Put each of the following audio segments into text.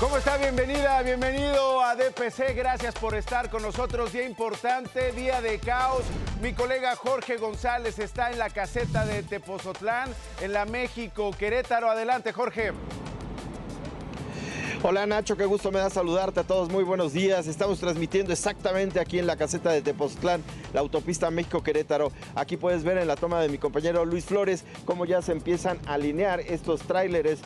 ¿Cómo está? Bienvenida, bienvenido a DPC. Gracias por estar con nosotros. Día importante, día de caos. Mi colega Jorge González está en la caseta de Tepozotlán, en la México, Querétaro. Adelante, Jorge. Hola Nacho, qué gusto me da saludarte a todos. Muy buenos días. Estamos transmitiendo exactamente aquí en la caseta de Tepoztlán, la autopista México-Querétaro. Aquí puedes ver en la toma de mi compañero Luis Flores cómo ya se empiezan a alinear estos tráileres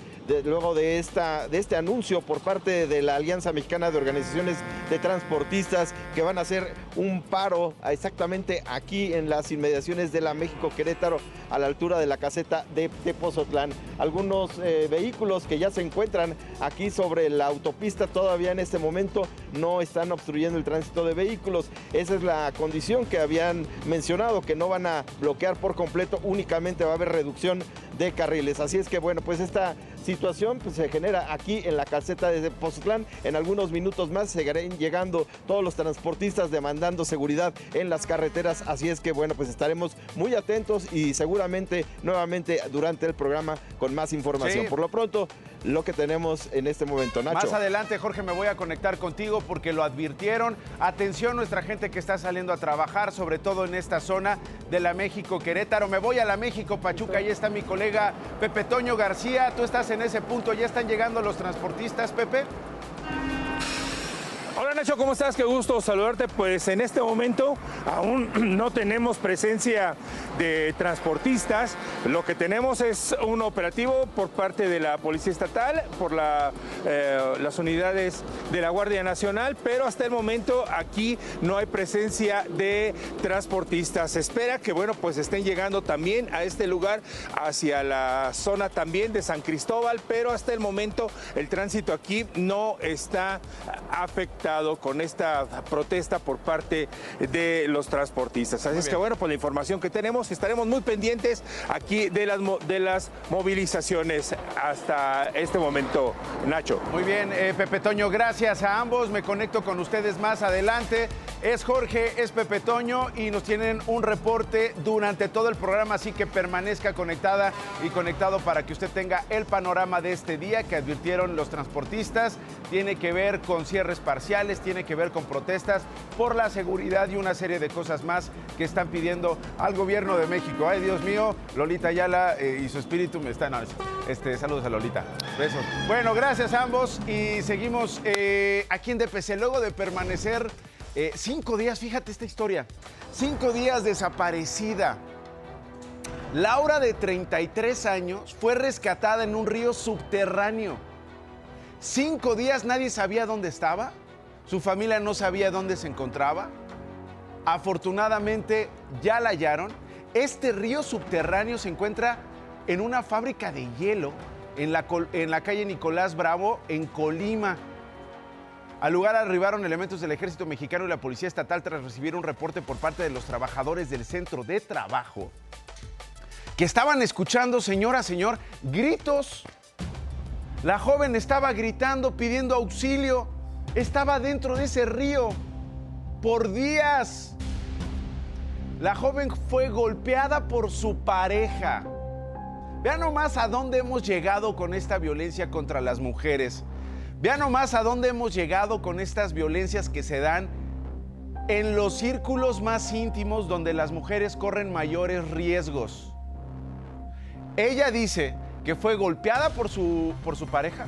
luego de, esta, de este anuncio por parte de la Alianza Mexicana de Organizaciones de Transportistas que van a hacer un paro exactamente aquí en las inmediaciones de la México-Querétaro a la altura de la caseta de Tepozotlán. Algunos eh, vehículos que ya se encuentran aquí sobre la autopista todavía en este momento no están obstruyendo el tránsito de vehículos. Esa es la condición que habían mencionado, que no van a bloquear por completo, únicamente va a haber reducción de carriles. Así es que bueno, pues esta situación pues, se genera aquí en la calceta de Pozotlán. En algunos minutos más seguirán llegando todos los transportistas demandando seguridad en las carreteras. Así es que bueno, pues estaremos muy atentos y seguramente nuevamente durante el programa con más información. Por lo pronto, lo que tenemos en este momento, Nacho. Más adelante, Jorge, me voy a conectar contigo porque lo advirtieron. Atención nuestra gente que está saliendo a trabajar, sobre todo en esta zona de la México Querétaro. Me voy a la México Pachuca, ahí está mi colega Pepe Toño García. Tú estás en ese punto, ¿ya están llegando los transportistas, Pepe? Hola Nacho, ¿cómo estás? Qué gusto saludarte. Pues en este momento aún no tenemos presencia de transportistas. Lo que tenemos es un operativo por parte de la Policía Estatal, por eh, las unidades de la Guardia Nacional, pero hasta el momento aquí no hay presencia de transportistas. Se espera que, bueno, pues estén llegando también a este lugar hacia la zona también de San Cristóbal, pero hasta el momento el tránsito aquí no está afectado con esta protesta por parte de los transportistas. Así es que bueno, por la información que tenemos, estaremos muy pendientes aquí de las, de las movilizaciones hasta este momento, Nacho. Muy bien, eh, Pepe Toño, gracias a ambos. Me conecto con ustedes más adelante. Es Jorge, es Pepe Toño y nos tienen un reporte durante todo el programa, así que permanezca conectada y conectado para que usted tenga el panorama de este día que advirtieron los transportistas. Tiene que ver con cierres parciales tiene que ver con protestas por la seguridad y una serie de cosas más que están pidiendo al gobierno de México. Ay, Dios mío, Lolita Ayala eh, y su espíritu me están... Este, saludos a Lolita. Besos. Bueno, gracias a ambos y seguimos eh, aquí en DPC. Luego de permanecer eh, cinco días, fíjate esta historia, cinco días desaparecida. Laura, de 33 años, fue rescatada en un río subterráneo. Cinco días nadie sabía dónde estaba. Su familia no sabía dónde se encontraba. Afortunadamente ya la hallaron. Este río subterráneo se encuentra en una fábrica de hielo en la, calle Nicolás Bravo, en Colima. Al lugar arribaron elementos del ejército mexicano y la policía estatal tras recibir un reporte por parte de los trabajadores del centro de trabajo que estaban escuchando, señora, señor, gritos. La joven estaba gritando, pidiendo auxilio estaba dentro de ese río por días. La joven fue golpeada por su pareja. Vean nomás a dónde hemos llegado con esta violencia contra las mujeres. Vean nomás a dónde hemos llegado con estas violencias que se dan en los círculos más íntimos donde las mujeres corren mayores riesgos. Ella dice que fue golpeada por su, por su pareja,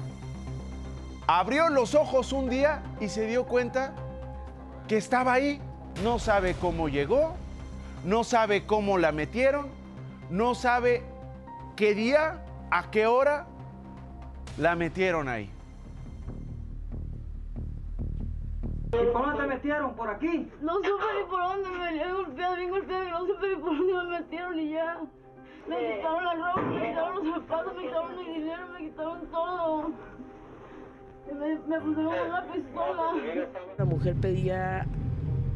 Abrió los ojos un día y se dio cuenta que estaba ahí. No sabe cómo llegó, no sabe cómo la metieron, no sabe qué día, a qué hora la metieron ahí. ¿Y por dónde te metieron? ¿Por aquí? No supe ni por dónde me venía golpeado, bien golpeado, y no supe ni por dónde me metieron y ya. Me quitaron la ropa, me quitaron los zapatos, me quitaron mi dinero, me quitaron todo. Me, pusieron una pistola. La mujer pedía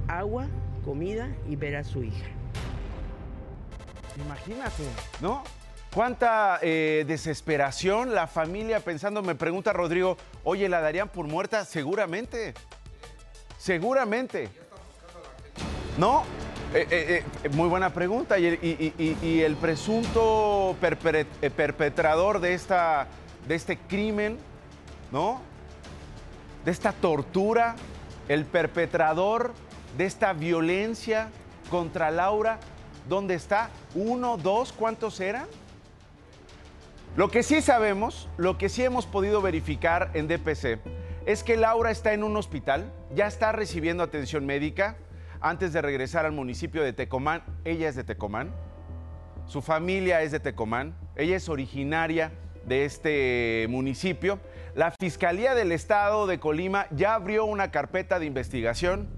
agua, comida y ver a su hija. Imagínate, ¿no? Cuánta eh, desesperación, la familia pensando, me pregunta Rodrigo, oye, ¿la darían por muerta? Seguramente, seguramente. ¿No? Eh, eh, muy buena pregunta. Y, el presunto perpetrador de, esta, de este crimen, ¿no? De esta tortura, el perpetrador de esta violencia contra Laura, ¿dónde está? ¿Uno, dos? ¿Cuántos eran? Lo que sí sabemos, lo que sí hemos podido verificar en DPC, es que Laura está en un hospital, ya está recibiendo atención médica antes de regresar al municipio de Tecomán. Ella es de Tecomán, su familia es de Tecomán, ella es originaria de este municipio. La Fiscalía del Estado de Colima ya abrió una carpeta de investigación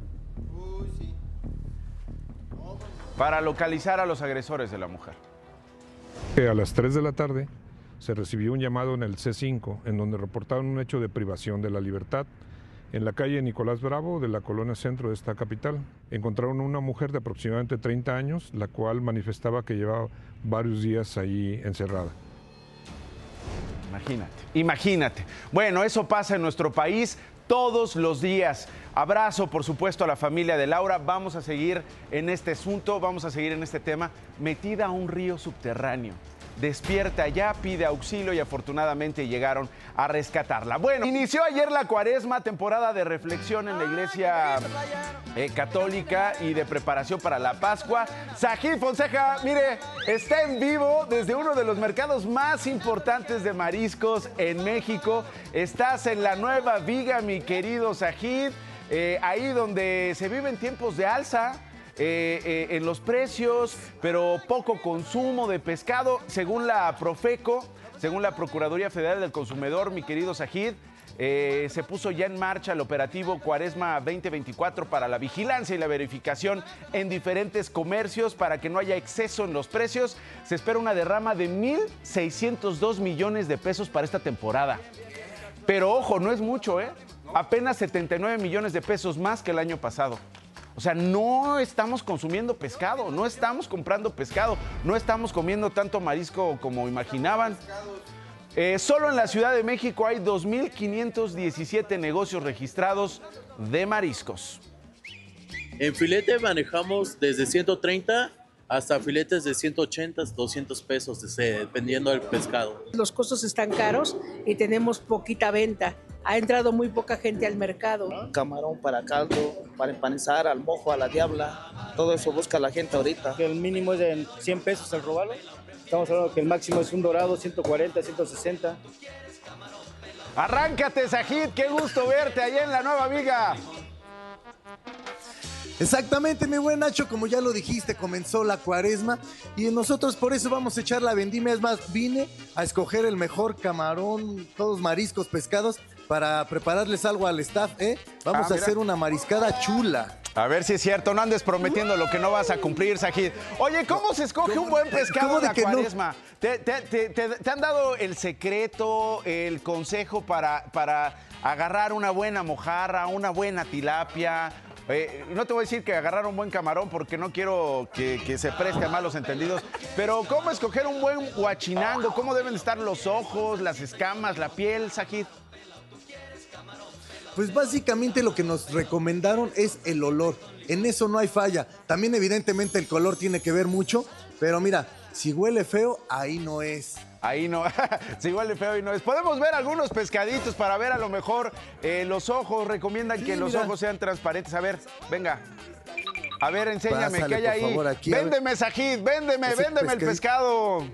para localizar a los agresores de la mujer. A las 3 de la tarde se recibió un llamado en el C5 en donde reportaron un hecho de privación de la libertad en la calle Nicolás Bravo de la colonia centro de esta capital. Encontraron una mujer de aproximadamente 30 años, la cual manifestaba que llevaba varios días ahí encerrada. Imagínate, imagínate. Bueno, eso pasa en nuestro país todos los días. Abrazo, por supuesto, a la familia de Laura. Vamos a seguir en este asunto, vamos a seguir en este tema, metida a un río subterráneo despierta ya, pide auxilio y afortunadamente llegaron a rescatarla. Bueno, inició ayer la cuaresma, temporada de reflexión en la iglesia eh, católica y de preparación para la Pascua. Sajid Fonseca, mire, está en vivo desde uno de los mercados más importantes de mariscos en México. Estás en la nueva viga, mi querido Sajid, eh, ahí donde se viven tiempos de alza. Eh, eh, en los precios, pero poco consumo de pescado, según la Profeco, según la Procuraduría Federal del Consumidor, mi querido Sajid. Eh, se puso ya en marcha el operativo Cuaresma 2024 para la vigilancia y la verificación en diferentes comercios para que no haya exceso en los precios. Se espera una derrama de 1.602 millones de pesos para esta temporada. Pero ojo, no es mucho, ¿eh? Apenas 79 millones de pesos más que el año pasado. O sea, no estamos consumiendo pescado, no estamos comprando pescado, no estamos comiendo tanto marisco como imaginaban. Eh, solo en la Ciudad de México hay 2.517 negocios registrados de mariscos. En filete manejamos desde 130 hasta filetes de 180, 200 pesos, dependiendo del pescado. Los costos están caros y tenemos poquita venta ha entrado muy poca gente al mercado. Camarón para caldo, para empanizar, al mojo, a la diabla, todo eso busca la gente ahorita. el mínimo es de 100 pesos el robalo. Estamos hablando que el máximo es un dorado, 140, 160. Arráncate, Sajid, qué gusto verte allá en la Nueva Viga. Exactamente, mi buen Nacho, como ya lo dijiste, comenzó la cuaresma y nosotros por eso vamos a echar la vendimia. Es más, vine a escoger el mejor camarón, todos mariscos, pescados, para prepararles algo al staff, ¿eh? Vamos ah, a hacer una mariscada chula. A ver si es cierto, no andes prometiendo lo que no vas a cumplir, Sajid. Oye, ¿cómo se escoge un buen pescado de la cuaresma? ¿Te, han dado el secreto, el consejo para, para agarrar una buena mojarra, una buena tilapia? Eh, no te voy a decir que agarrar un buen camarón porque no quiero que, que, se preste a malos entendidos, pero ¿cómo escoger un buen guachinango? ¿Cómo deben estar los ojos, las escamas, la piel, Sajid? Pues básicamente lo que nos recomendaron es el olor. En eso no hay falla. También evidentemente el color tiene que ver mucho, pero mira, si huele feo, ahí no es. Ahí no, si huele feo y no es. Podemos ver algunos pescaditos para ver a lo mejor eh, los ojos. Recomiendan que los ojos sean transparentes. A ver, venga. A ver, enséñame, ¿qué hay ahí? véndeme, Sajid, véndeme, véndeme el pescado.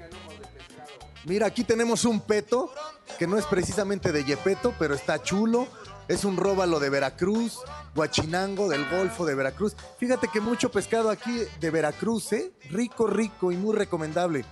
Mira, aquí tenemos un peto, que no es precisamente de Yepeto, pero está chulo es un róbalo de Veracruz, guachinango del Golfo de Veracruz. Fíjate que mucho pescado aquí de Veracruz, ¿eh? Rico, rico y muy recomendable.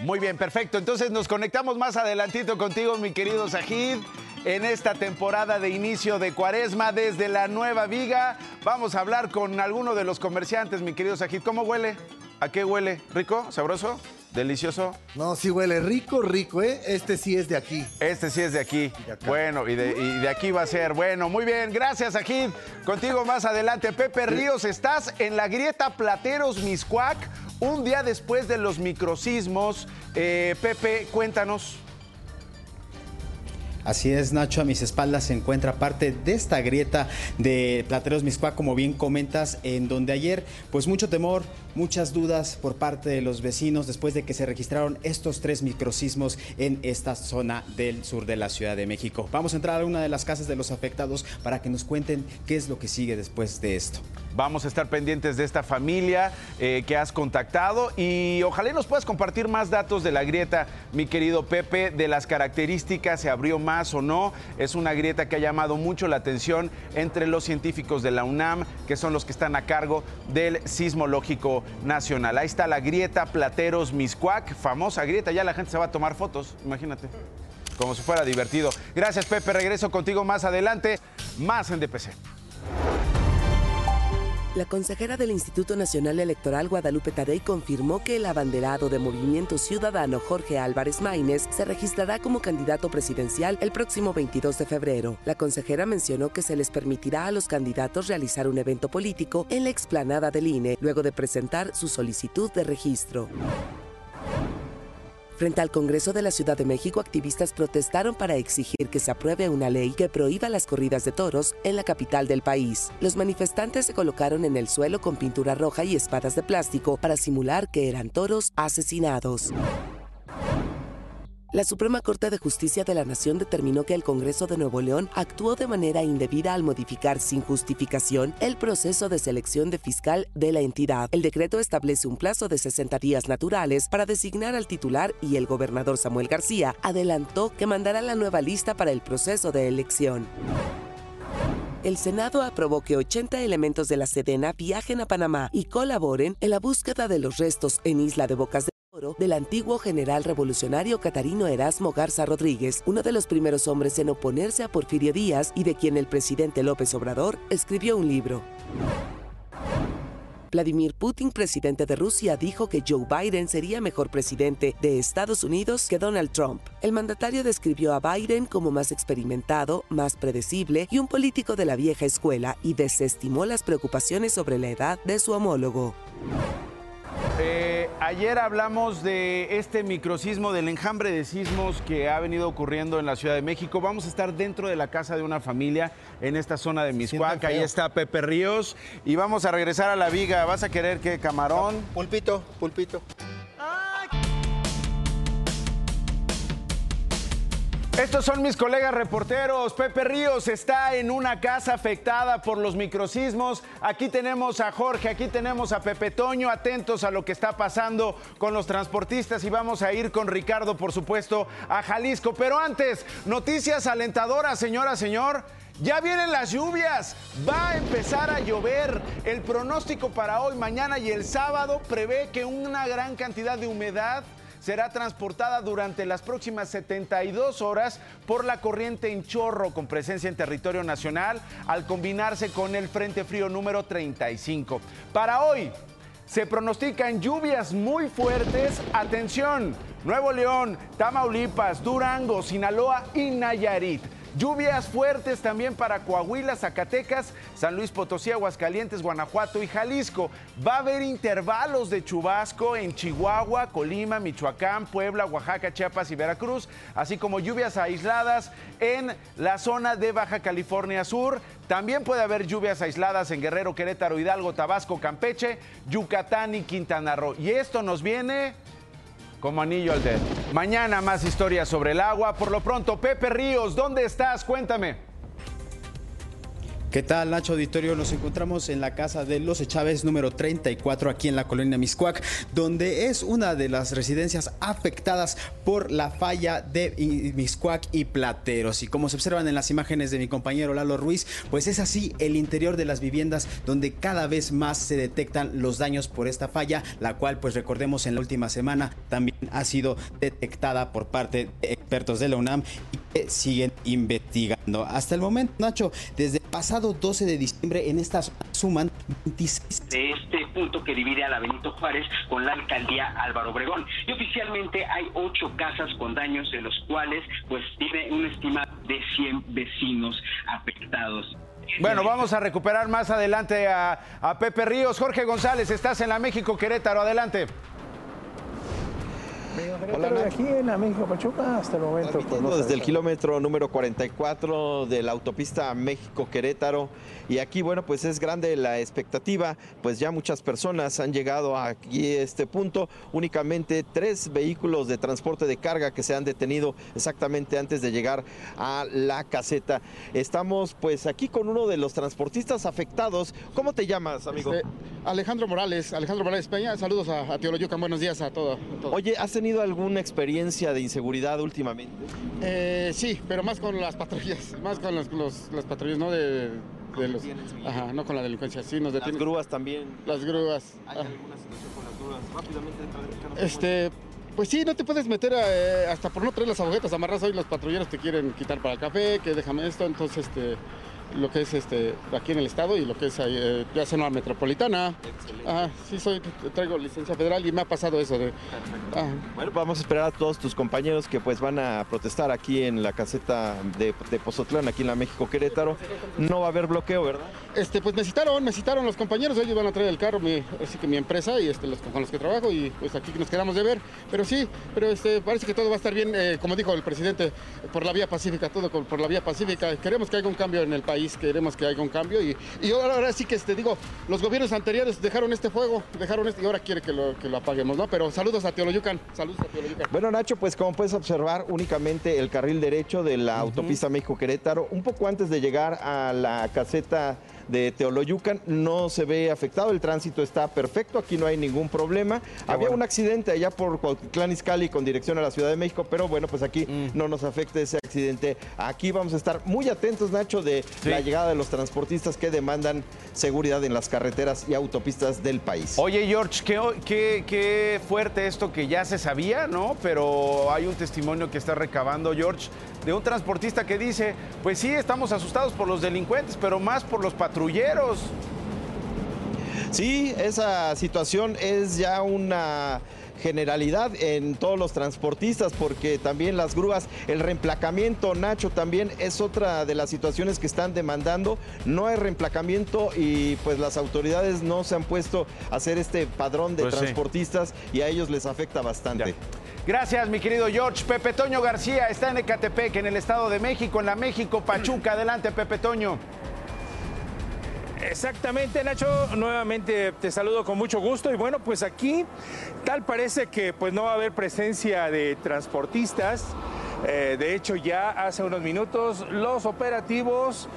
Muy bien, perfecto. Entonces nos conectamos más adelantito contigo, mi querido Sajid, en esta temporada de inicio de Cuaresma desde la Nueva Viga. Vamos a hablar con alguno de los comerciantes, mi querido Sajid. ¿Cómo huele? ¿A qué huele? ¿Rico? ¿Sabroso? ¿Delicioso? No, sí huele rico, rico, ¿eh? Este sí es de aquí. Este sí es de aquí. bueno, y de, aquí va a ser. Bueno, muy bien. Gracias, Ajid. Contigo más adelante. Pepe Ríos, estás en la grieta Plateros Miscuac, un día después de los microsismos. Eh, Pepe, cuéntanos. Así es, Nacho, a mis espaldas se encuentra parte de esta grieta de Plateros Miscuac, como bien comentas, en donde ayer, pues mucho temor, muchas dudas por parte de los vecinos después de que se registraron estos tres microsismos en esta zona del sur de la Ciudad de México. Vamos a entrar a una de las casas de los afectados para que nos cuenten qué es lo que sigue después de esto. Vamos a estar pendientes de esta familia eh, que has contactado y ojalá nos puedas compartir más datos de la grieta, mi querido Pepe, de las características, se abrió más o no. Es una grieta que ha llamado mucho la atención entre los científicos de la UNAM, que son los que están a cargo del Sismológico Nacional. Ahí está la grieta Plateros Miscuac, famosa grieta, ya la gente se va a tomar fotos, imagínate. Como si fuera divertido. Gracias, Pepe. Regreso contigo más adelante. Más en DPC. La consejera del Instituto Nacional Electoral Guadalupe Tadei confirmó que el abanderado de Movimiento Ciudadano Jorge Álvarez Maínez se registrará como candidato presidencial el próximo 22 de febrero. La consejera mencionó que se les permitirá a los candidatos realizar un evento político en la explanada del INE luego de presentar su solicitud de registro. Frente al Congreso de la Ciudad de México, activistas protestaron para exigir que se apruebe una ley que prohíba las corridas de toros en la capital del país. Los manifestantes se colocaron en el suelo con pintura roja y espadas de plástico para simular que eran toros asesinados. La Suprema Corte de Justicia de la Nación determinó que el Congreso de Nuevo León actuó de manera indebida al modificar sin justificación el proceso de selección de fiscal de la entidad. El decreto establece un plazo de 60 días naturales para designar al titular y el gobernador Samuel García adelantó que mandará la nueva lista para el proceso de elección. El Senado aprobó que 80 elementos de la Sedena viajen a Panamá y colaboren en la búsqueda de los restos en Isla de Bocas de del antiguo general revolucionario Catarino Erasmo Garza Rodríguez, uno de los primeros hombres en oponerse a Porfirio Díaz y de quien el presidente López Obrador escribió un libro. Vladimir Putin, presidente de Rusia, dijo que Joe Biden sería mejor presidente de Estados Unidos que Donald Trump. El mandatario describió a Biden como más experimentado, más predecible y un político de la vieja escuela y desestimó las preocupaciones sobre la edad de su homólogo. Eh, ayer hablamos de este microsismo, del enjambre de sismos que ha venido ocurriendo en la Ciudad de México. Vamos a estar dentro de la casa de una familia en esta zona de Miscuac. Ahí está Pepe Ríos. Y vamos a regresar a la viga. ¿Vas a querer qué, camarón? Pulpito, pulpito. Estos son mis colegas reporteros. Pepe Ríos está en una casa afectada por los microsismos. Aquí tenemos a Jorge, aquí tenemos a Pepe Toño, atentos a lo que está pasando con los transportistas y vamos a ir con Ricardo, por supuesto, a Jalisco. Pero antes, noticias alentadoras, señora, señor. Ya vienen las lluvias, va a empezar a llover. El pronóstico para hoy, mañana y el sábado prevé que una gran cantidad de humedad será transportada durante las próximas 72 horas por la corriente en chorro con presencia en territorio nacional al combinarse con el Frente Frío número 35. Para hoy se pronostican lluvias muy fuertes. Atención, Nuevo León, Tamaulipas, Durango, Sinaloa y Nayarit. Lluvias fuertes también para Coahuila, Zacatecas, San Luis Potosí, Aguascalientes, Guanajuato y Jalisco. Va a haber intervalos de chubasco en Chihuahua, Colima, Michoacán, Puebla, Oaxaca, Chiapas y Veracruz, así como lluvias aisladas en la zona de Baja California Sur. También puede haber lluvias aisladas en Guerrero, Querétaro, Hidalgo, Tabasco, Campeche, Yucatán y Quintana Roo. Y esto nos viene como anillo al dedo. Mañana más historias sobre el agua. Por lo pronto, Pepe Ríos, ¿dónde estás? Cuéntame. ¿Qué tal, Nacho Auditorio? Nos encontramos en la casa de Los Chávez número 34 aquí en la colonia Miscuac, donde es una de las residencias afectadas por la falla de Miscuac y Plateros. Y como se observan en las imágenes de mi compañero Lalo Ruiz, pues es así el interior de las viviendas donde cada vez más se detectan los daños por esta falla, la cual pues recordemos en la última semana también ha sido detectada por parte de expertos de la UNAM y que siguen investigando. Hasta el momento, Nacho, desde pasado 12 de diciembre en esta zona suman 26 de este punto que divide a la Benito Juárez con la alcaldía Álvaro Obregón. Y oficialmente hay ocho casas con daños, de los cuales pues tiene un estimado de 100 vecinos afectados. Bueno, vamos a recuperar más adelante a, a Pepe Ríos. Jorge González, estás en la México Querétaro, adelante. Hola, aquí en la México Pachuca hasta el momento. Pues, no desde el kilómetro número 44 de la autopista México-Querétaro. Y aquí, bueno, pues es grande la expectativa, pues ya muchas personas han llegado aquí a este punto. Únicamente tres vehículos de transporte de carga que se han detenido exactamente antes de llegar a la caseta. Estamos pues aquí con uno de los transportistas afectados. ¿Cómo te llamas, amigo? Este, Alejandro Morales, Alejandro Morales Peña. Saludos a, a Teoloyucan, buenos días a todos. Oye, ¿has tenido alguna experiencia de inseguridad últimamente? Eh, sí, pero más con las patrullas, más con los, las patrullas, ¿no? De, los, ajá, no con la delincuencia, sí nos detienen. Las grúas también. Las grúas. ¿Hay alguna situación con las grúas? Rápidamente, Este, pues sí, no te puedes meter eh, hasta por no traer las agujetas amarras hoy los patrulleros te quieren quitar para el café, que déjame esto, entonces este lo que es este aquí en el estado y lo que es eh, ya zona metropolitana. Ah, sí, soy, traigo licencia federal y me ha pasado eso de. Ah. Bueno, vamos a esperar a todos tus compañeros que pues van a protestar aquí en la caseta de, de Pozotlán, aquí en la México Querétaro. No va a haber bloqueo, ¿verdad? Este, pues me citaron, me citaron los compañeros, ellos van a traer el carro, mi, así que mi empresa y este, los, con los que trabajo y pues aquí nos quedamos de ver. Pero sí, pero este, parece que todo va a estar bien, eh, como dijo el presidente, por la vía pacífica, todo por la vía pacífica. Queremos que haya un cambio en el país queremos que haya un cambio y, y ahora, sí que te digo, los gobiernos anteriores dejaron este fuego, dejaron este y ahora quiere que lo, que lo apaguemos, ¿no? Pero saludos a Teoloyucan, saludos a Teoloyucan. Bueno, Nacho, pues como puedes observar, únicamente el carril derecho de la autopista México-Querétaro, un poco antes de llegar a la caseta de Teoloyucan no se ve afectado, el tránsito está perfecto, aquí no hay ningún problema. Había un accidente allá por Cuauhtitlán Izcalli con dirección a la Ciudad de México, pero bueno, pues aquí mm. no nos afecta ese accidente. Aquí vamos a estar muy atentos, Nacho, de la llegada de los transportistas que demandan seguridad en las carreteras y autopistas del país. Oye, George, qué, qué fuerte esto que ya se sabía, ¿no? Pero hay un testimonio que está recabando, George, de un transportista que dice, pues sí, estamos asustados por los delincuentes, pero más por los patrulleros. Sí, esa situación es ya una generalidad en todos los transportistas porque también las grúas, el reemplacamiento, Nacho, también es otra de las situaciones que están demandando. No hay reemplacamiento y pues las autoridades no se han puesto a hacer este padrón de pues transportistas y a ellos les afecta bastante. Gracias, mi querido George. Pepe Toño García está en Ecatepec, en el Estado de México, en la México Pachuca. Adelante, Pepe Toño. Exactamente, Nacho. Nuevamente te saludo con mucho gusto. Y bueno, pues aquí tal parece que pues no va a haber presencia de transportistas. Eh, de hecho, ya hace unos minutos los operativos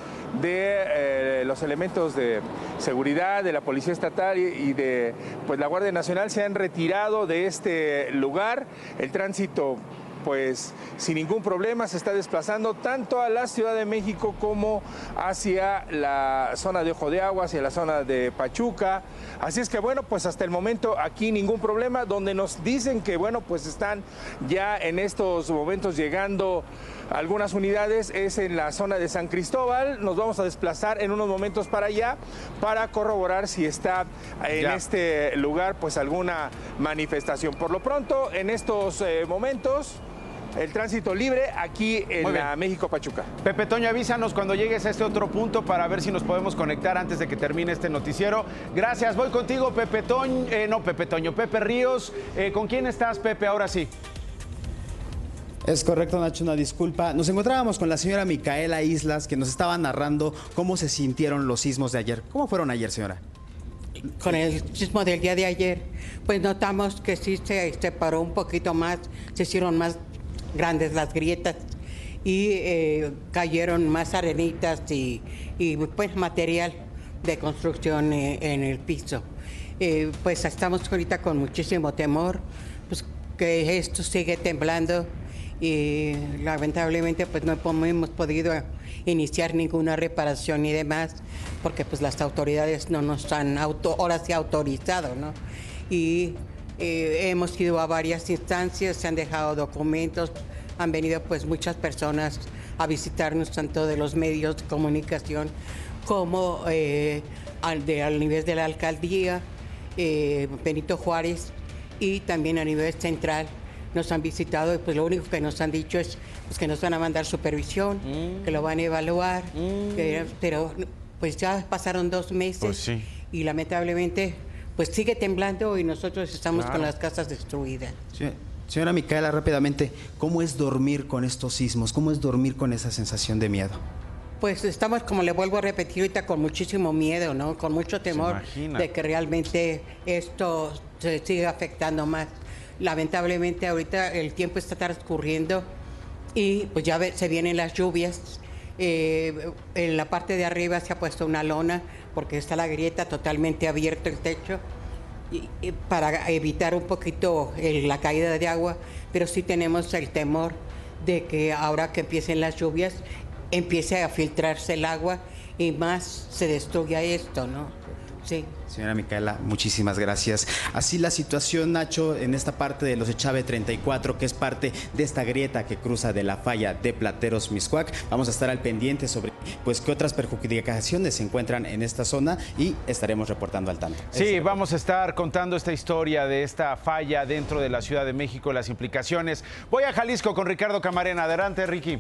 de eh, los elementos de seguridad de la Policía Estatal y, de pues, la Guardia Nacional se han retirado de este lugar. El tránsito pues sin ningún problema se está desplazando tanto a la Ciudad de México como hacia la zona de Ojo de Agua, hacia la zona de Pachuca. Así es que bueno, pues hasta el momento aquí ningún problema, donde nos dicen que bueno, pues están ya en estos momentos llegando algunas unidades es en la zona de San Cristóbal. Nos vamos a desplazar en unos momentos para allá para corroborar si está en este lugar pues alguna manifestación. Por lo pronto, en estos eh, momentos el tránsito libre aquí en la México Pachuca. Pepe Toño, avísanos cuando llegues a este otro punto para ver si nos podemos conectar antes de que termine este noticiero. Gracias, voy contigo, Pepe Toño, eh, no Pepe Toño, Pepe Ríos. Eh, ¿Con quién estás, Pepe? Ahora sí. Es correcto, Nacho, una disculpa. Nos encontrábamos con la señora Micaela Islas, que nos estaba narrando cómo se sintieron los sismos de ayer. ¿Cómo fueron ayer, señora? Con el sismo del día de ayer, pues notamos que sí se separó un poquito más, se hicieron más grandes las grietas y eh, cayeron más arenitas y, pues material de construcción eh, en el piso. Eh, pues estamos ahorita con muchísimo temor, pues que esto sigue temblando y lamentablemente pues no hemos podido iniciar ninguna reparación y demás porque pues las autoridades no nos han auto, ahora sí autorizado, ¿no? Y eh, hemos ido a varias instancias, se han dejado documentos, han venido pues muchas personas a visitarnos tanto de los medios de comunicación como eh, al, de, al nivel de la alcaldía, eh, Benito Juárez y también a nivel central nos han visitado y pues lo único que nos han dicho es pues, que nos van a mandar supervisión, mm. que lo van a evaluar, mm. pero pues ya pasaron dos meses pues y lamentablemente pues sigue temblando y nosotros estamos con las casas destruidas. Señora Micaela, rápidamente, ¿cómo es dormir con estos sismos? ¿Cómo es dormir con esa sensación de miedo? Pues estamos, como le vuelvo a repetir ahorita, con muchísimo miedo, ¿no? Con mucho temor de que realmente esto se siga afectando más. Lamentablemente ahorita el tiempo está transcurriendo y pues ya se vienen las lluvias. Eh, en la parte de arriba se ha puesto una lona porque está la grieta totalmente abierto el techo y- para evitar un poquito la caída de agua, pero sí tenemos el temor de que ahora que empiecen las lluvias empiece a filtrarse el agua y más se destruya esto, ¿no? Sí. Señora Micaela, muchísimas gracias. Así la situación, Nacho, en esta parte de los Echave 34, que es parte de esta grieta que cruza de la falla de Plateros Miscuac. Vamos a estar al pendiente sobre pues qué otras perjudicaciones se encuentran en esta zona y estaremos reportando al tanto. Sí, vamos a estar contando esta historia de esta falla dentro de la Ciudad de México, las implicaciones. Voy a Jalisco con Ricardo Camarena. Adelante, Ricky.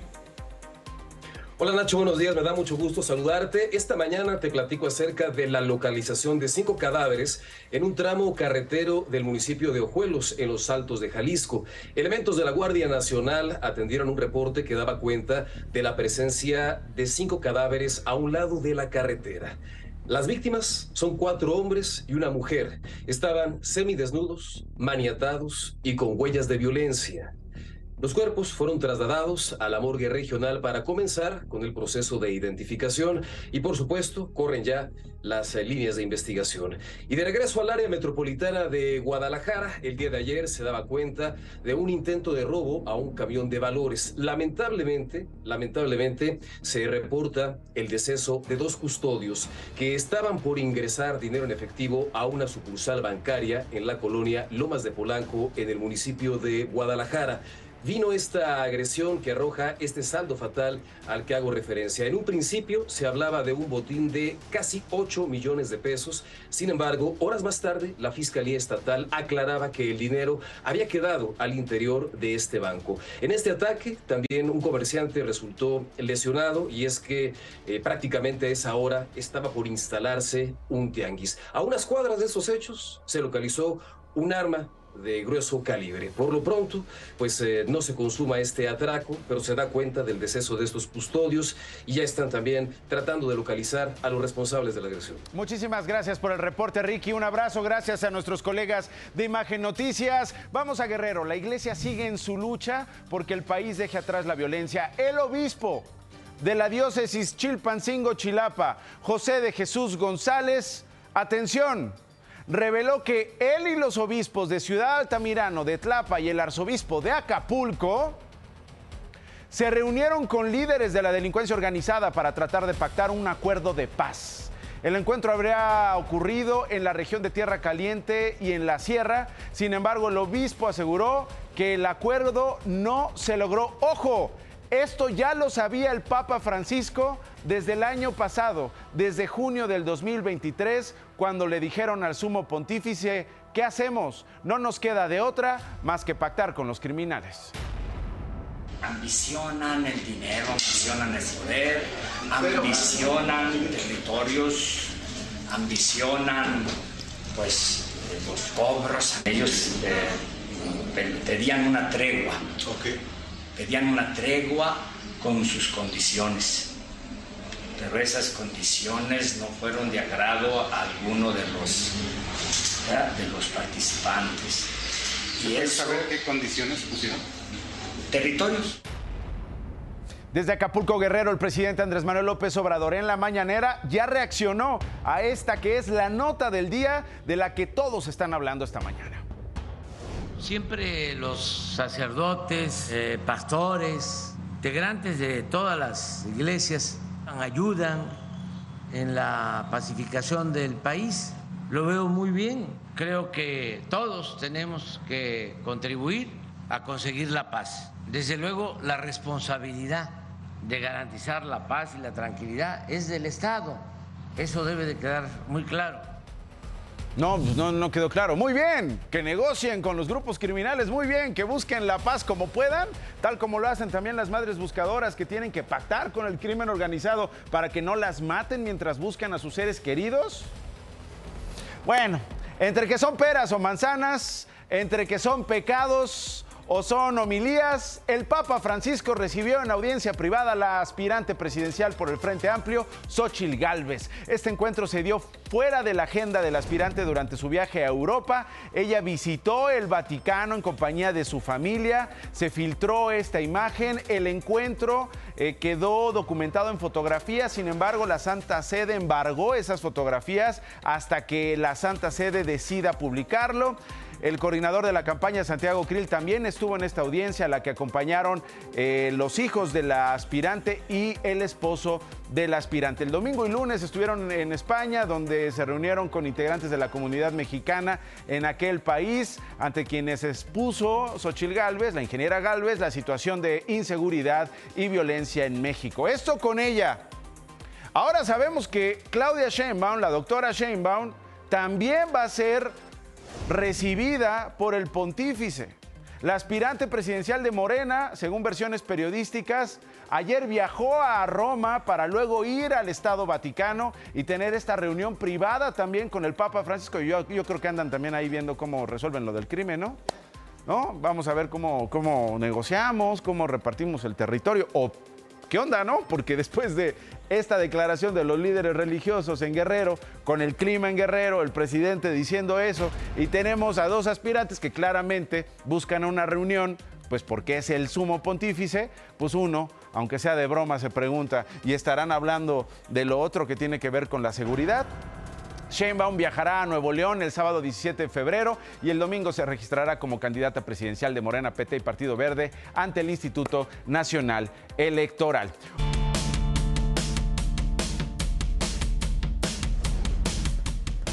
Hola Nacho, buenos días, me da mucho gusto saludarte. Esta mañana te platico acerca de la localización de cinco cadáveres en un tramo carretero del municipio de Ojuelos, en los Altos de Jalisco. Elementos de la Guardia Nacional atendieron un reporte que daba cuenta de la presencia de cinco cadáveres a un lado de la carretera. Las víctimas son cuatro hombres y una mujer. Estaban semidesnudos, maniatados y con huellas de violencia. Los cuerpos fueron trasladados a la morgue regional para comenzar con el proceso de identificación y por supuesto corren ya las eh, líneas de investigación. Y de regreso al área metropolitana de Guadalajara, el día de ayer se daba cuenta de un intento de robo a un camión de valores. Lamentablemente, lamentablemente se reporta el deceso de dos custodios que estaban por ingresar dinero en efectivo a una sucursal bancaria en la colonia Lomas de Polanco en el municipio de Guadalajara vino esta agresión que arroja este saldo fatal al que hago referencia. En un principio se hablaba de un botín de casi 8 millones de pesos. Sin embargo, horas más tarde, la Fiscalía Estatal aclaraba que el dinero había quedado al interior de este banco. En este ataque, también un comerciante resultó lesionado y es que eh, prácticamente a esa hora estaba por instalarse un tianguis. A unas cuadras de esos hechos se localizó un arma de grueso calibre. Por lo pronto, pues eh, no se consuma este atraco, pero se da cuenta del deceso de estos custodios y ya están también tratando de localizar a los responsables de la agresión. Muchísimas gracias por el reporte, Ricky. Un abrazo, gracias a nuestros colegas de Imagen Noticias. Vamos a Guerrero. La iglesia sigue en su lucha porque el país deje atrás la violencia. El obispo de la diócesis Chilpancingo Chilapa, José de Jesús González, atención, reveló que él y los obispos de Ciudad Altamirano, de Tlapa y el arzobispo de Acapulco se reunieron con líderes de la delincuencia organizada para tratar de pactar un acuerdo de paz. El encuentro habría ocurrido en la región de Tierra Caliente y en la Sierra. Sin embargo, el obispo aseguró que el acuerdo no se logró. Ojo, esto ya lo sabía el Papa Francisco desde el año pasado, desde junio del 2023, cuando le dijeron al sumo pontífice, ¿qué hacemos? No nos queda de otra más que pactar con los criminales ambicionan el dinero, ambicionan el poder, ambicionan territorios, ambicionan pues eh, los cobros. Ellos eh, pe- pedían una tregua, pedían una tregua con sus condiciones, pero esas condiciones no fueron de agrado a alguno de los, ¿verdad? de los participantes. Y eso, saber qué condiciones pusieron? territorios. Desde Acapulco Guerrero, el presidente Andrés Manuel López Obrador en la mañanera ya reaccionó a esta que es la nota del día de la que todos están hablando esta mañana. Siempre los sacerdotes, eh, pastores, integrantes de todas las iglesias ayudan en la pacificación del país. Lo veo muy bien. Creo que todos tenemos que contribuir a conseguir la paz. Desde luego, la responsabilidad de garantizar la paz y la tranquilidad es del Estado. Eso debe de quedar muy claro. No, pues no, no quedó claro. Muy bien, que negocien con los grupos criminales, muy bien, que busquen la paz como puedan, tal como lo hacen también las madres buscadoras que tienen que pactar con el crimen organizado para que no las maten mientras buscan a sus seres queridos. Bueno, entre que son peras o manzanas, entre que son pecados o son homilías. El Papa Francisco recibió en audiencia privada a la aspirante presidencial por el Frente Amplio, Xochil Gálvez. Este encuentro se dio fuera de la agenda del aspirante durante su viaje a Europa. Ella visitó el Vaticano en compañía de su familia. Se filtró esta imagen. El encuentro eh, quedó documentado en fotografías. Sin embargo, la Santa Sede embargó esas fotografías hasta que la Santa Sede decida publicarlo. El coordinador de la campaña, Santiago Krill, también estuvo en esta audiencia a la que acompañaron eh, los hijos de la aspirante y el esposo del aspirante. El domingo y lunes estuvieron en España, donde se reunieron con integrantes de la comunidad mexicana en aquel país, ante quienes expuso Xochil Gálvez, la ingeniera Gálvez, la situación de inseguridad y violencia en México. Esto con ella. Ahora sabemos que Claudia Sheinbaum, la doctora Sheinbaum, también va a ser recibida por el pontífice. La aspirante presidencial de Morena, según versiones periodísticas, ayer viajó a Roma para luego ir al Estado Vaticano y tener esta reunión privada también con el Papa Francisco. Yo, yo creo que andan también ahí viendo cómo resuelven lo del crimen, ¿no? ¿No? Vamos a ver cómo, cómo negociamos, cómo repartimos el territorio. O ¿Qué onda, no? Porque después de esta declaración de los líderes religiosos en Guerrero, con el clima en Guerrero, el presidente diciendo eso, y tenemos a dos aspirantes que claramente buscan una reunión, pues porque es el sumo pontífice, pues uno, aunque sea de broma, se pregunta, ¿y estarán hablando de lo otro que tiene que ver con la seguridad? Sheinbaum viajará a Nuevo León el sábado 17 de febrero y el domingo se registrará como candidata presidencial de Morena, PT y Partido Verde ante el Instituto Nacional Electoral.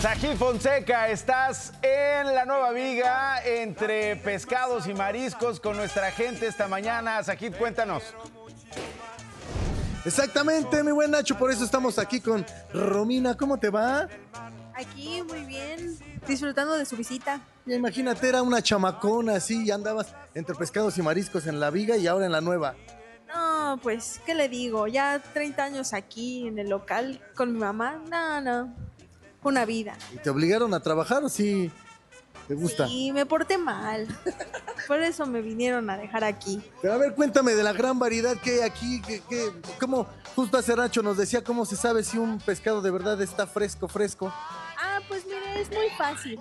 Sajid Fonseca, estás en la nueva viga entre pescados y mariscos con nuestra gente esta mañana. Sajid, cuéntanos. Exactamente, mi buen Nacho, por eso estamos aquí con Romina. ¿Cómo te va? Aquí, muy bien, disfrutando de su visita. Imagínate, era una chamacona así y andabas entre pescados y mariscos en la viga y ahora en la nueva. No, pues, ¿qué le digo? Ya 30 años aquí en el local con mi mamá. No, no. Una vida. ¿Y te obligaron a trabajar o sí te gusta? Y me porté mal. Por eso me vinieron a dejar aquí. Pero a ver, cuéntame de la gran variedad que hay aquí. Que, que, ¿Cómo? Justo hace Nacho nos decía cómo se sabe si un pescado de verdad está fresco, fresco. Ah, pues mire, es muy fácil.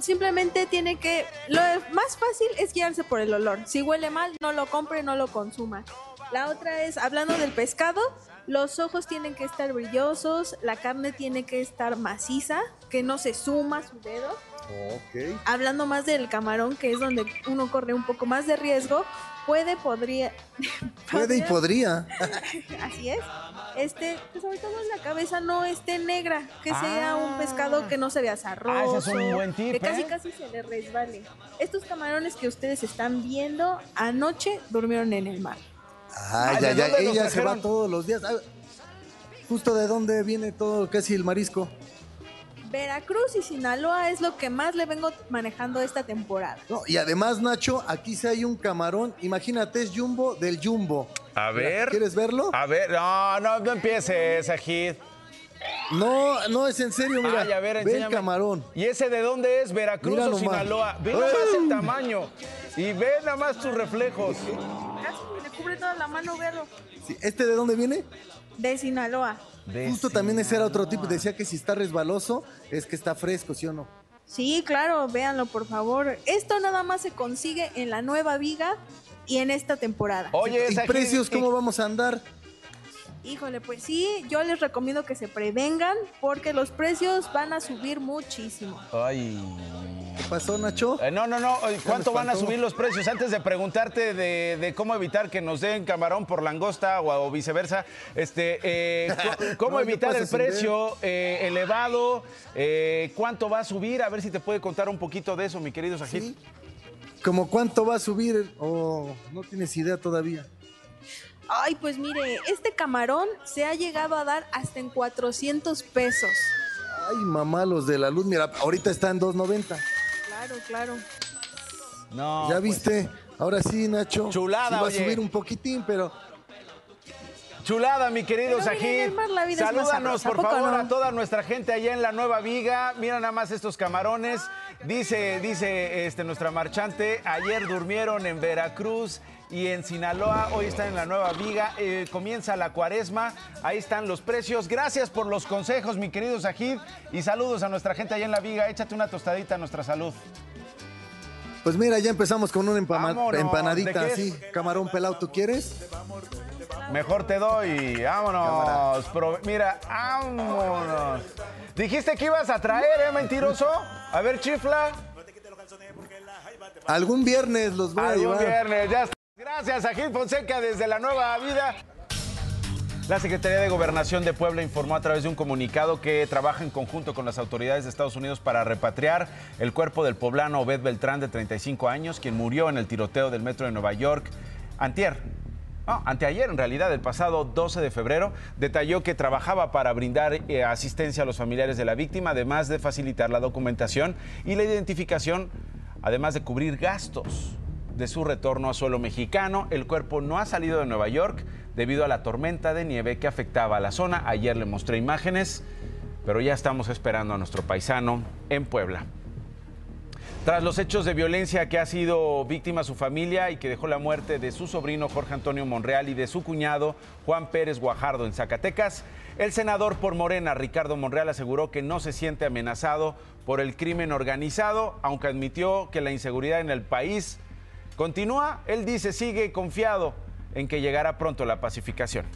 Simplemente tiene que. Lo más fácil es guiarse por el olor. Si huele mal, no lo compre, no lo consuma. La otra es, hablando del pescado, los ojos tienen que estar brillosos, la carne tiene que estar maciza, que no se suma su dedo. Ok. Hablando más del camarón, que es donde uno corre un poco más de riesgo, puede, podría. Puede y podría. Así es. Este, que sobre todo la cabeza no esté negra, que sea un pescado que no se vea zarroso, Ah, ese es un buen tip, que casi ¿eh? casi se le resbale. Estos camarones que ustedes están viendo anoche durmieron en el mar. Ah, Ah, ya, ¿de ya, ella se va todos los días. Ah, Justo de dónde viene todo, casi el marisco. Veracruz y Sinaloa es lo que más le vengo manejando esta temporada. No, y además, Nacho, aquí sí hay un camarón. Imagínate, es jumbo del jumbo. A ver. ¿Quieres verlo? A ver, no, no, no empieces, Sajid. No, no es en serio, mira. Ay, a ver, ve el camarón. ¿Y ese de dónde es? ¿Veracruz Mira o nomás. Sinaloa? Ve ¡Ay! nomás el tamaño. Y ve nada más tus reflejos. Cubre toda la mano, verlo. Sí, ¿Este de dónde viene? De Sinaloa. Justo también ese era otro tipo. Decía que si está resbaloso, es que está fresco, ¿sí o no? Sí, claro, véanlo por favor. Esto nada más se consigue en la nueva viga y en esta temporada. Oye, ¿Y precios cómo vamos a andar? Híjole, pues sí, yo les recomiendo que se prevengan porque los precios van a subir muchísimo. Ay. ¿Qué pasó, Nacho? Eh, no, no, no. ¿Cuánto van a subir los precios? Antes de preguntarte de, de cómo evitar que nos den camarón por langosta o, o viceversa, este, eh, ¿cómo No, ¿qué evitar el precio eh, elevado? Eh, ¿Cuánto va a subir? A ver si te puede contar un poquito de eso, mi querido Sajid. Sí. ¿Cómo cuánto va a subir? ¿O no tienes idea todavía? Ay, pues mire, este camarón se ha llegado a dar hasta en 400 pesos. Ay, mamá, los de la luz. Mira, ahorita está en 2.90. Claro, claro. No. ¿Ya pues, viste? Ahora sí, Nacho. Chulada, Sí va oye. a subir un poquitín, pero Chulada, mi querido Sajid. Salúdanos, por ¿a poco favor, no? a toda nuestra gente allá en la Nueva Viga. Mira nada más estos camarones. Dice, dice este, nuestra marchante, ayer durmieron en Veracruz y en Sinaloa, hoy están en la Nueva Viga. Eh, comienza la cuaresma, ahí están los precios. Gracias por los consejos, mi querido Sajid. Y saludos a nuestra gente allá en la Viga. Échate una tostadita a nuestra salud. Pues mira, ya empezamos con una empama- Vámonos, ¿de empanadita así. Camarón pelado, ¿tú quieres? Mejor te doy. Vámonos. Pro- Mira, vámonos. Dijiste que ibas a traer, ¿eh, mentiroso? A ver, chifla. Algún viernes los voy a Algún llevar. viernes, ya está. Gracias a Gil Fonseca desde la Nueva Vida. La Secretaría de Gobernación de Puebla informó a través de un comunicado que trabaja en conjunto con las autoridades de Estados Unidos para repatriar el cuerpo del poblano Obed Beltrán, de 35 años, quien murió en el tiroteo del metro de Nueva York antier. No, anteayer, en realidad, el pasado 12 de febrero, detalló que trabajaba para brindar eh, asistencia a los familiares de la víctima, además de facilitar la documentación y la identificación, además de cubrir gastos de su retorno a suelo mexicano. El cuerpo no ha salido de Nueva York debido a la tormenta de nieve que afectaba a la zona. Ayer le mostré imágenes, pero ya estamos esperando a nuestro paisano en Puebla. Tras los hechos de violencia que ha sido víctima su familia y que dejó la muerte de su sobrino Jorge Antonio Monreal y de su cuñado Juan Pérez Guajardo en Zacatecas, el senador por Morena, Ricardo Monreal, aseguró que no se siente amenazado por el crimen organizado, aunque admitió que la inseguridad en el país continúa. Él dice sigue confiado en que llegará pronto la pacificación.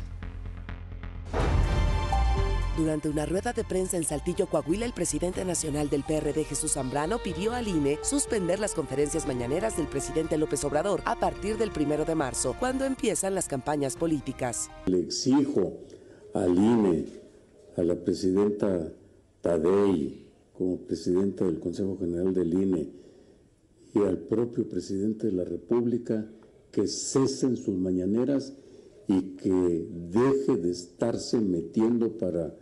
Durante una rueda de prensa en Saltillo, Coahuila, el presidente nacional del PRD, Jesús Zambrano, pidió al INE suspender las conferencias mañaneras del presidente López Obrador a partir del primero de marzo, cuando empiezan las campañas políticas. Le exijo al INE, a la presidenta Tadei, como presidenta del Consejo General del INE, y al propio presidente de la República que cesen sus mañaneras y que deje de estarse metiendo para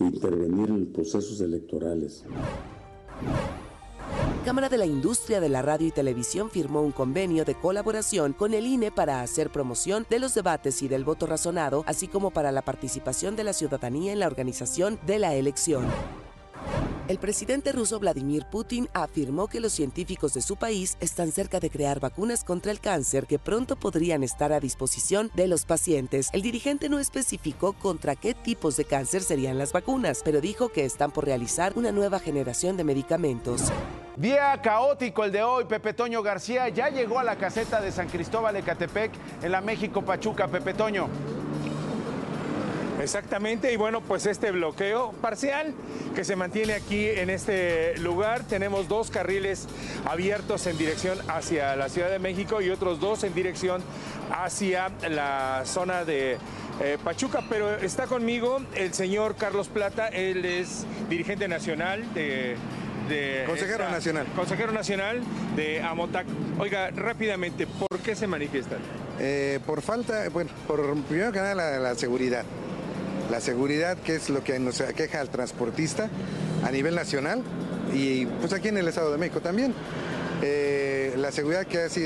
intervenir en procesos electorales. Cámara de la Industria de la Radio y Televisión firmó un convenio de colaboración con el INE para hacer promoción de los debates y del voto razonado, así como para la participación de la ciudadanía en la organización de la elección. El presidente ruso Vladimir Putin afirmó que los científicos de su país están cerca de crear vacunas contra el cáncer que pronto podrían estar a disposición de los pacientes. El dirigente no especificó contra qué tipos de cáncer serían las vacunas, pero dijo que están por realizar una nueva generación de medicamentos. Día caótico el de hoy. Pepe Toño García ya llegó a la caseta de San Cristóbal de Catepec en la México Pachuca. Pepe Toño. Exactamente, y bueno, pues este bloqueo parcial que se mantiene aquí en este lugar, tenemos dos carriles abiertos en dirección hacia la Ciudad de México y otros dos en dirección hacia la zona de eh, Pachuca, pero está conmigo el señor Carlos Plata, él es dirigente nacional de... de Consejero nacional. Consejero nacional de Amotac. Oiga, rápidamente, ¿por qué se manifiestan? Eh, por falta, bueno, por primero que nada la, la seguridad. La seguridad que es lo que nos aqueja al transportista a nivel nacional y pues aquí en el Estado de México también. Eh, la seguridad que, así,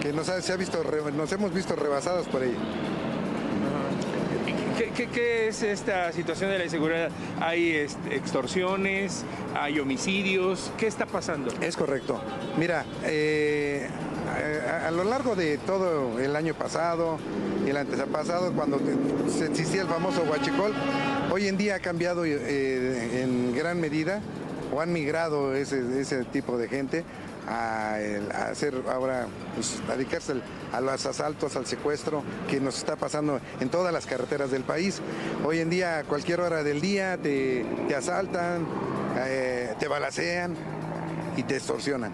que nos, ha- se ha visto, nos hemos visto rebasados por ella. ¿Qué, qué- qué es esta situación de la inseguridad? ¿Hay este, extorsiones? ¿Hay homicidios? ¿Qué está pasando? Es correcto. Mira, eh, a, lo largo de todo el año pasado y el antepasado, cuando se existía el famoso huachicol, hoy en día ha cambiado eh, en gran medida o han migrado ese, ese tipo de gente a, hacer ahora, pues, a dedicarse al- a los asaltos, al secuestro que nos está pasando en todas las carreteras del país. Hoy en día, a cualquier hora del día, te, te asaltan, eh, te balacean y te extorsionan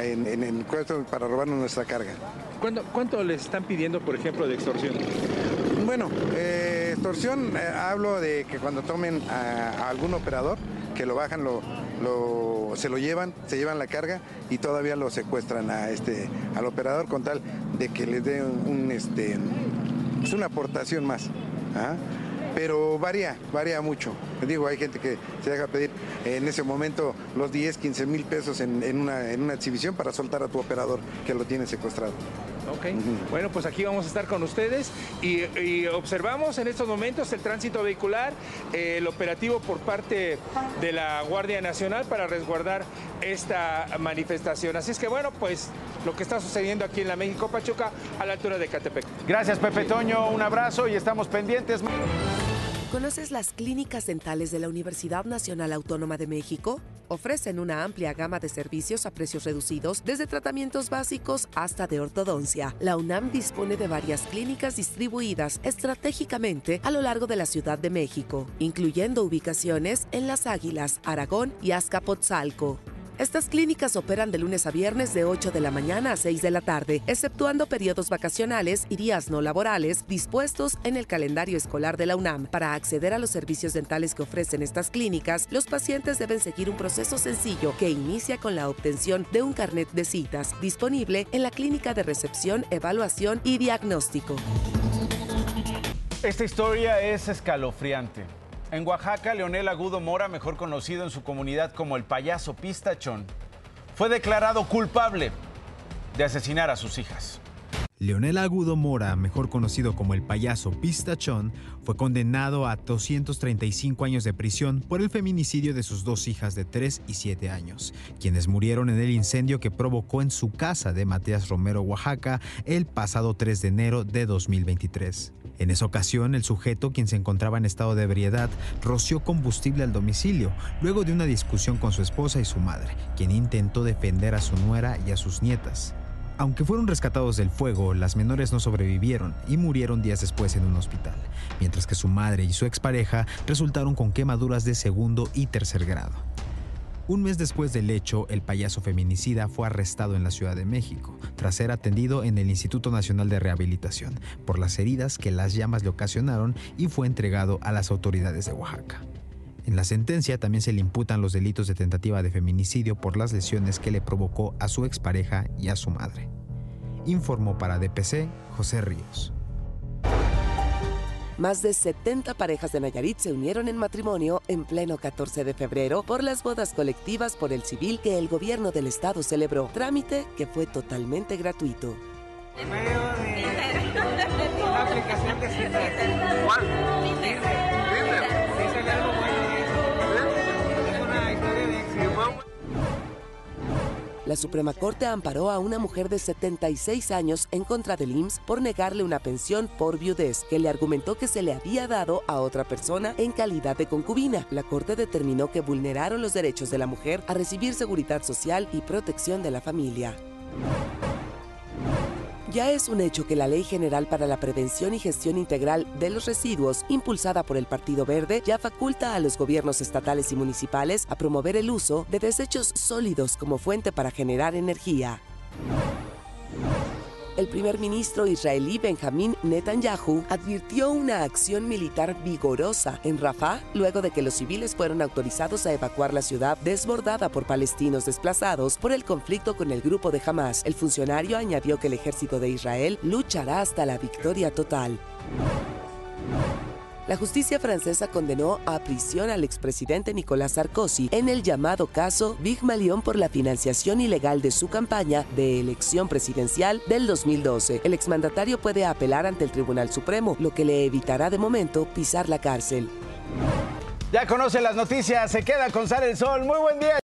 en, en, en para robarnos nuestra carga. ¿Cuánto, ¿Cuánto le están pidiendo, por ejemplo, de extorsión? Bueno, eh, extorsión, eh, hablo de que cuando tomen a, a algún operador, que lo bajan, lo, lo- se lo llevan, se llevan la carga y todavía lo secuestran a este, al operador con tal de que les dé un, un, este, es una aportación más. ¿ah? Pero varía, varía mucho. Digo, hay gente que se deja pedir en ese momento los 10, 15 mil pesos en, en una, en una exhibición para soltar a tu operador que lo tiene secuestrado. Ok, bueno, pues aquí vamos a estar con ustedes y, y observamos en estos momentos el tránsito vehicular, eh, el operativo por parte de la Guardia Nacional para resguardar esta manifestación. Así es que bueno, pues lo que está sucediendo aquí en la México Pachuca a la altura de Catepec. Gracias Pepe Toño, un abrazo y estamos pendientes. ¿Conoces las clínicas dentales de la Universidad Nacional Autónoma de México? Ofrecen una amplia gama de servicios a precios reducidos, desde tratamientos básicos hasta de ortodoncia. La UNAM dispone de varias clínicas distribuidas estratégicamente a lo largo de la Ciudad de México, incluyendo ubicaciones en Las Águilas, Aragón y Azcapotzalco. Estas clínicas operan de lunes a viernes de 8 de la mañana a 6 de la tarde, exceptuando periodos vacacionales y días no laborales dispuestos en el calendario escolar de la UNAM. Para acceder a los servicios dentales que ofrecen estas clínicas, los pacientes deben seguir un proceso sencillo que inicia con la obtención de un carnet de citas, disponible en la clínica de recepción, evaluación y diagnóstico. Esta historia es escalofriante. En Oaxaca, Leonel Agudo Mora, mejor conocido en su comunidad como el payaso pistachón, fue declarado culpable de asesinar a sus hijas. Leonel Agudo Mora, mejor conocido como el payaso Pistachón, fue condenado a 235 años de prisión por el feminicidio de sus dos hijas de 3 y 7 años, quienes murieron en el incendio que provocó en su casa de Matías Romero, Oaxaca, el pasado 3 de enero de 2023. En esa ocasión, el sujeto, quien se encontraba en estado de ebriedad, roció combustible al domicilio, luego de una discusión con su esposa y su madre, quien intentó defender a su nuera y a sus nietas. Aunque fueron rescatados del fuego, las menores no sobrevivieron y murieron días después en un hospital, mientras que su madre y su expareja resultaron con quemaduras de segundo y tercer grado. Un mes después del hecho, el payaso feminicida fue arrestado en la Ciudad de México, tras ser atendido en el Instituto Nacional de Rehabilitación por las heridas que las llamas le ocasionaron y fue entregado a las autoridades de Oaxaca. En la sentencia también se le imputan los delitos de tentativa de feminicidio por las lesiones que le provocó a su expareja y a su madre. Informó para DPC José Ríos. Más de 70 parejas de Nayarit se unieron en matrimonio en pleno 14 de febrero por las bodas colectivas por el civil que el gobierno del estado celebró, trámite que fue totalmente gratuito. En medio de una aplicación de La Suprema Corte amparó a una mujer de 76 años en contra del IMSS por negarle una pensión por viudez que le argumentó que se le había dado a otra persona en calidad de concubina. La Corte determinó que vulneraron los derechos de la mujer a recibir seguridad social y protección de la familia. Ya es un hecho que la Ley General para la Prevención y Gestión Integral de los Residuos, impulsada por el Partido Verde, ya faculta a los gobiernos estatales y municipales a promover el uso de desechos sólidos como fuente para generar energía. El primer ministro israelí Benjamín Netanyahu advirtió una acción militar vigorosa en Rafah luego de que los civiles fueron autorizados a evacuar la ciudad desbordada por palestinos desplazados por el conflicto con el grupo de Hamas. El funcionario añadió que el ejército de Israel luchará hasta la victoria total. La justicia francesa condenó a prisión al expresidente Nicolás Sarkozy en el llamado caso Big Malion por la financiación ilegal de su campaña de elección presidencial del 2012. El exmandatario puede apelar ante el Tribunal Supremo, lo que le evitará de momento pisar la cárcel. Ya conoce las noticias, se queda con Sale el Sol. Muy buen día.